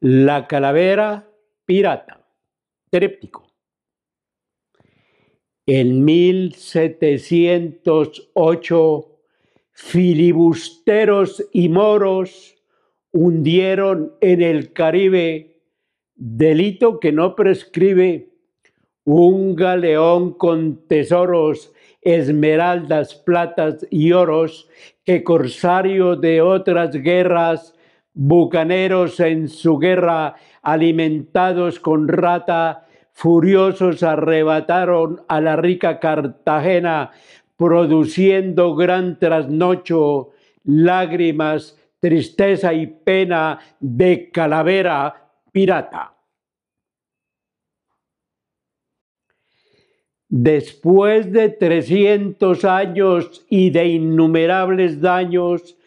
La calavera pirata. Tréptico. En 1708, filibusteros y moros hundieron en el Caribe, delito que no prescribe, un galeón con tesoros, esmeraldas, platas y oros, que corsario de otras guerras, bucaneros en su guerra, alimentados con rata, furiosos arrebataron a la rica Cartagena, produciendo gran trasnocho, lágrimas, tristeza y pena de calavera pirata. Después de trescientos años y de innumerables daños,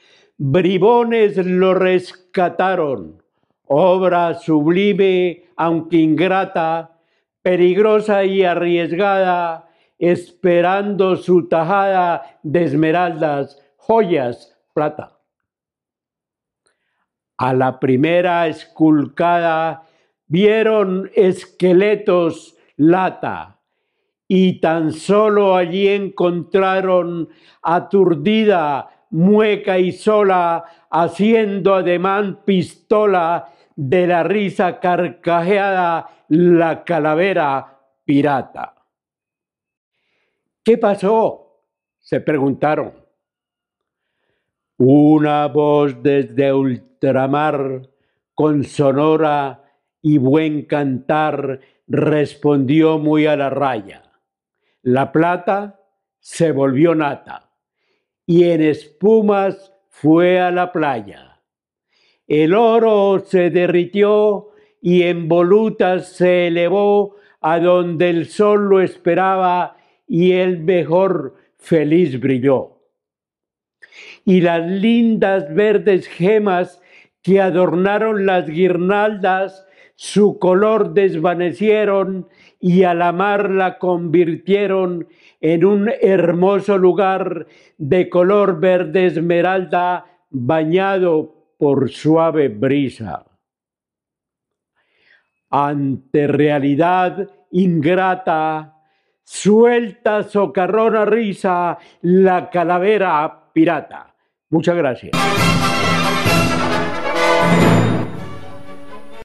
bribones lo rescataron, obra sublime aunque ingrata, peligrosa y arriesgada, esperando su tajada de esmeraldas, joyas, plata. A la primera esculcada vieron esqueletos lata y tan solo allí encontraron aturdida, mueca y sola, haciendo ademán pistola de la risa carcajeada la calavera pirata. ¿Qué pasó? se preguntaron. Una voz desde ultramar, con sonora y buen cantar, respondió muy a la raya. La plata se volvió nata y en espumas fue a la playa. El oro se derritió y en volutas se elevó a donde el sol lo esperaba y el mejor feliz brilló. Y las lindas verdes gemas que adornaron las guirnaldas su color desvanecieron y a la mar la convirtieron en un hermoso lugar de color verde esmeralda bañado por suave brisa ante realidad ingrata, suelta socarrona risa la calavera pirata. Muchas gracias.